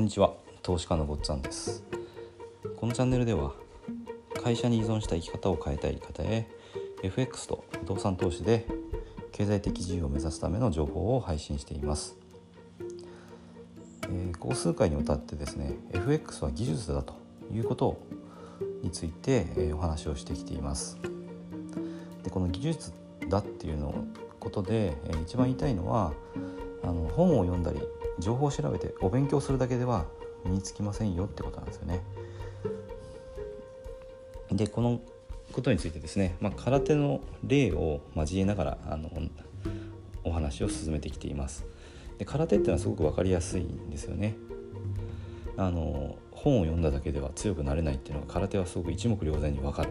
こんにちは。投資家のごっつぁんです。このチャンネルでは会社に依存した生き方を変えたい方へ FX と不動産投資で経済的自由を目指すための情報を配信しています、えー、こ数回にわたってですね FX は技術だということについて、えー、お話をしてきています。でこの技術だっていうのことで、えー、一番言いたいのはあの本を読んだり情報を調べてお勉強するだけでは身につきませんよってことなんですよね。でこのことについてですね、まあ、空手の例を交えながらあのお話を進めてきています。で空手っていうのはすごく分かりやすいんですよね。あの本を読んだだけでは強くなれないっていうのが空手はすごく一目瞭然に分かる。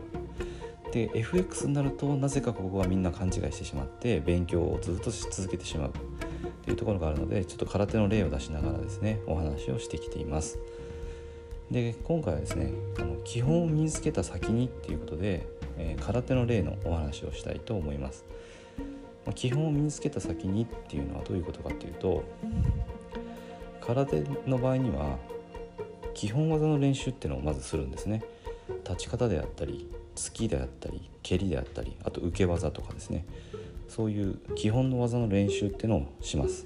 で FX になるとなぜかここはみんな勘違いしてしまって勉強をずっとし続けてしまうというところがあるのでちょっと空手の例を出しながらですねお話をしてきています。で今回はですねあの基本を身につけた先にっていうことで、えー、空手の例のお話をしたいと思います。まあ、基本を身につけた先にっていうのはどういうことかっていうと空手の場合には基本技の練習っていうのをまずするんですね。立ち方であったり突きであったり蹴りであったりあと受け技とかですねそういう基本の技の練習っていうのをします。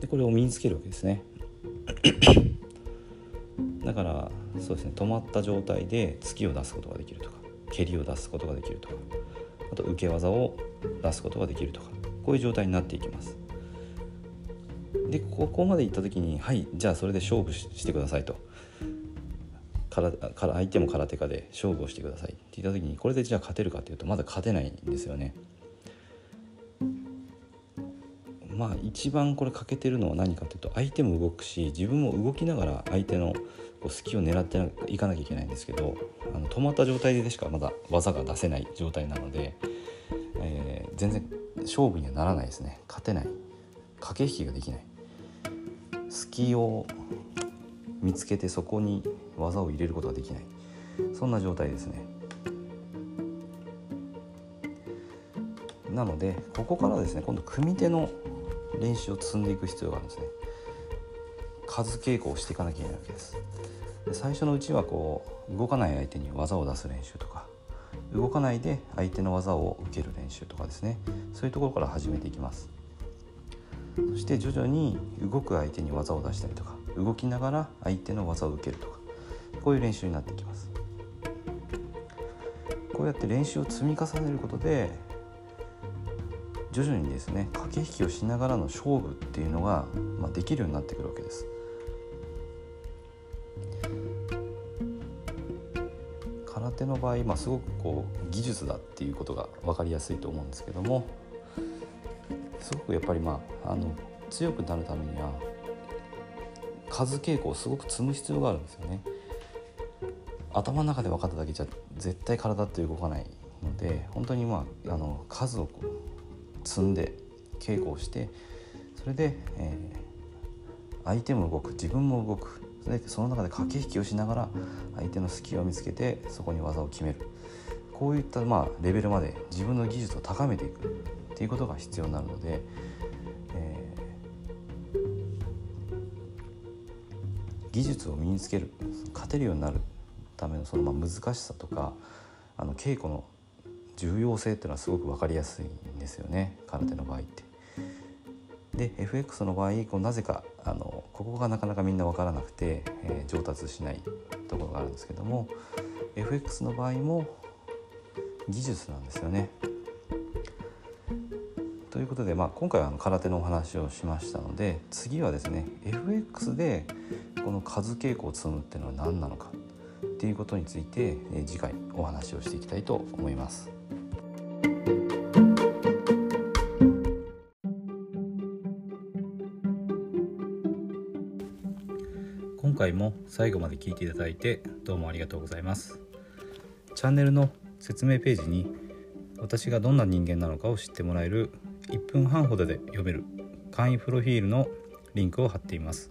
でこれを身につけるわけですね。だからそうですね。止まった状態で突きを出すことができるとか蹴りを出すことができるとかあと受け技を出すことができるとかこういう状態になっていきます。でここまでいった時にはいじゃあそれで勝負してくださいと。から相手も空手家で勝負をしてください。って言った時にこれでじゃあ勝てるかっていうとまだ勝てないんですよね。まあ一番これ欠けてるのは何かというと相手も動くし自分も動きながら相手の隙を狙っていかなきゃいけないんですけどあの止まった状態でしかまだ技が出せない状態なので、えー、全然勝負にはならないですね。勝てない。駆け引きができない。隙を見つけてそこに技を入れることができない。そんな状態ですね。なのでここからですね今度組手の練習を積んでいく必要があるんですね。数稽古をしていかなきゃいけないわけです。で最初のうちはこう動かない相手に技を出す練習とか動かないで相手の技を受ける練習とかですね。そういうところから始めていきます。そして徐々に動く相手に技を出したりとか動きながら相手の技を受けるとかこういう練習になってきます。こうやって練習を積み重ねることで徐々にですね駆け引きをしながらの勝負っていうのが、まあ、できるようになってくるわけです。空手の場合、まあ、すごくこう技術だっていうことが分かりやすいと思うんですけどもすごくやっぱりまああの強くなるためには数稽古をすごく積む必要があるんですよね。頭の中で分かっただけじゃ絶対体って動かないので本当にまああの数を積んで稽古をしてそれで、えー、相手も動く自分も動くそれでその中で駆け引きをしながら相手の隙を見つけてそこに技を決めるこういったまあレベルまで自分の技術を高めていくっていうことが必要になるので技術を身につける勝てるようになるためのそのまあ難しさとかあの稽古の重要性っていうのはすごく分かりやすいんですよね空手の場合って。で FX の場合こうなぜかあのここがなかなかみんな分からなくて、えー、上達しないところがあるんですけども FX の場合も技術なんですよね。ということで、まあ、今回は空手のお話をしましたので次はですね FX でこの数傾向を積むっていうのは何なのかっていうことについて、次回お話をしていきたいと思います。今回も最後まで聞いていただいてどうもありがとうございます。チャンネルの説明ページに私がどんな人間なのかを知ってもらえる1分半ほどで読める簡易プロフィールのリンクを貼っています。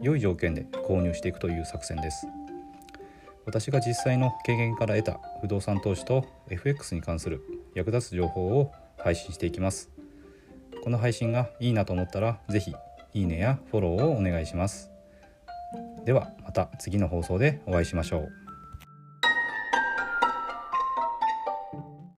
良い条件で購入していくという作戦です。私が実際の経験から得た不動産投資と FX に関する役立つ情報を配信していきます。この配信がいいなと思ったら是非いいねやフォローをお願いします。ではまた次の放送でお会いしましょう。